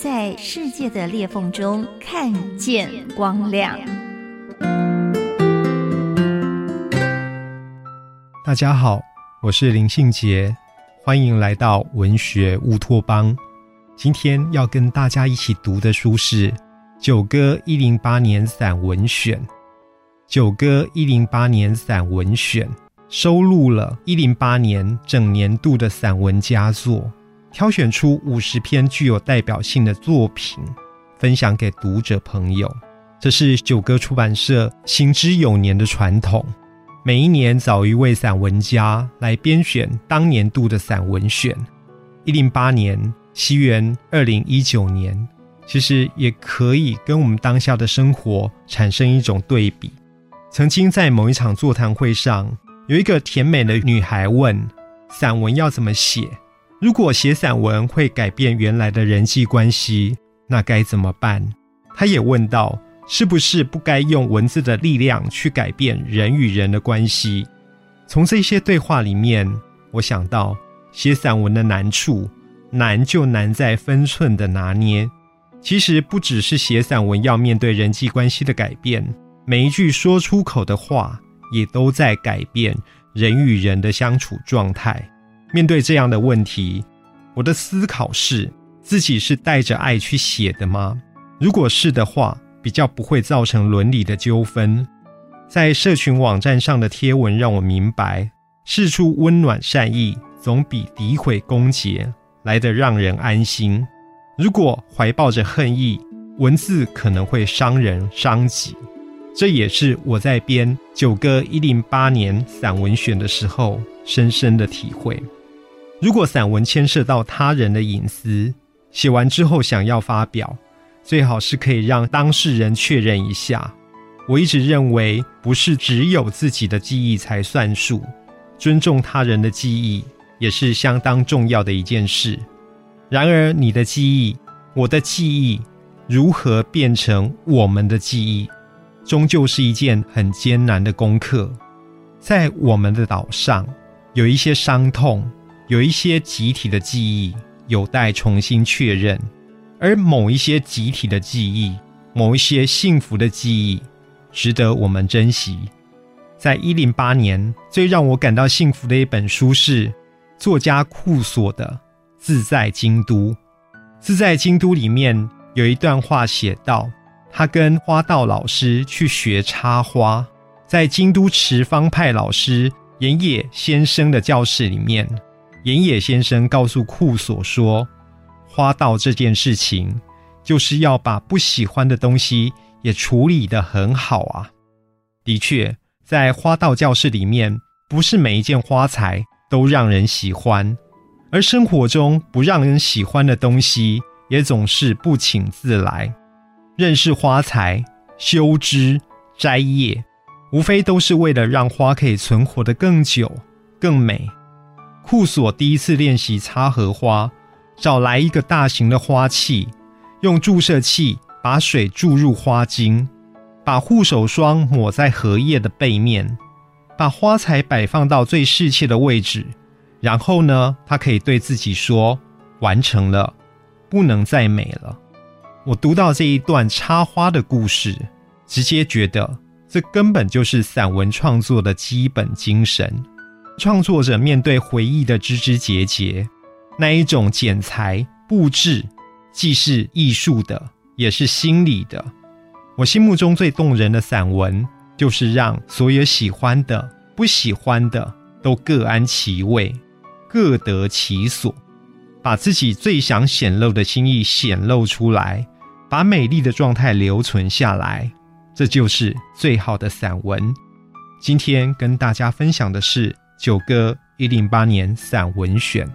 在世界的裂缝中看见光亮。大家好，我是林信杰，欢迎来到文学乌托邦。今天要跟大家一起读的书是《九歌一零八年散文选》。《九歌一零八年散文选》收录了一零八年整年度的散文佳作。挑选出五十篇具有代表性的作品，分享给读者朋友。这是九歌出版社行之有年的传统，每一年找一位散文家来编选当年度的散文选。一零八年，西元二零一九年，其实也可以跟我们当下的生活产生一种对比。曾经在某一场座谈会上，有一个甜美的女孩问：“散文要怎么写？”如果写散文会改变原来的人际关系，那该怎么办？他也问道：“是不是不该用文字的力量去改变人与人的关系？”从这些对话里面，我想到写散文的难处，难就难在分寸的拿捏。其实不只是写散文要面对人际关系的改变，每一句说出口的话，也都在改变人与人的相处状态。面对这样的问题，我的思考是：自己是带着爱去写的吗？如果是的话，比较不会造成伦理的纠纷。在社群网站上的贴文让我明白，事出温暖善意，总比诋毁攻讦来得让人安心。如果怀抱着恨意，文字可能会伤人伤己。这也是我在编《九歌一零八年散文选》的时候深深的体会。如果散文牵涉到他人的隐私，写完之后想要发表，最好是可以让当事人确认一下。我一直认为，不是只有自己的记忆才算数，尊重他人的记忆也是相当重要的一件事。然而，你的记忆，我的记忆，如何变成我们的记忆，终究是一件很艰难的功课。在我们的岛上，有一些伤痛。有一些集体的记忆有待重新确认，而某一些集体的记忆，某一些幸福的记忆，值得我们珍惜。在一零八年，最让我感到幸福的一本书是作家库索的《自在京都》。《自在京都》里面有一段话写道：他跟花道老师去学插花，在京都池方派老师岩野先生的教室里面。岩野先生告诉库索说：“花道这件事情，就是要把不喜欢的东西也处理得很好啊。”的确，在花道教室里面，不是每一件花材都让人喜欢，而生活中不让人喜欢的东西，也总是不请自来。认识花材、修枝、摘叶，无非都是为了让花可以存活得更久、更美。库索第一次练习插荷花，找来一个大型的花器，用注射器把水注入花茎，把护手霜抹在荷叶的背面，把花材摆放到最适切的位置，然后呢，他可以对自己说：“完成了，不能再美了。”我读到这一段插花的故事，直接觉得这根本就是散文创作的基本精神。创作者面对回忆的枝枝节节，那一种剪裁布置，既是艺术的，也是心理的。我心目中最动人的散文，就是让所有喜欢的、不喜欢的都各安其位，各得其所，把自己最想显露的心意显露出来，把美丽的状态留存下来，这就是最好的散文。今天跟大家分享的是。九歌一零八年散文选。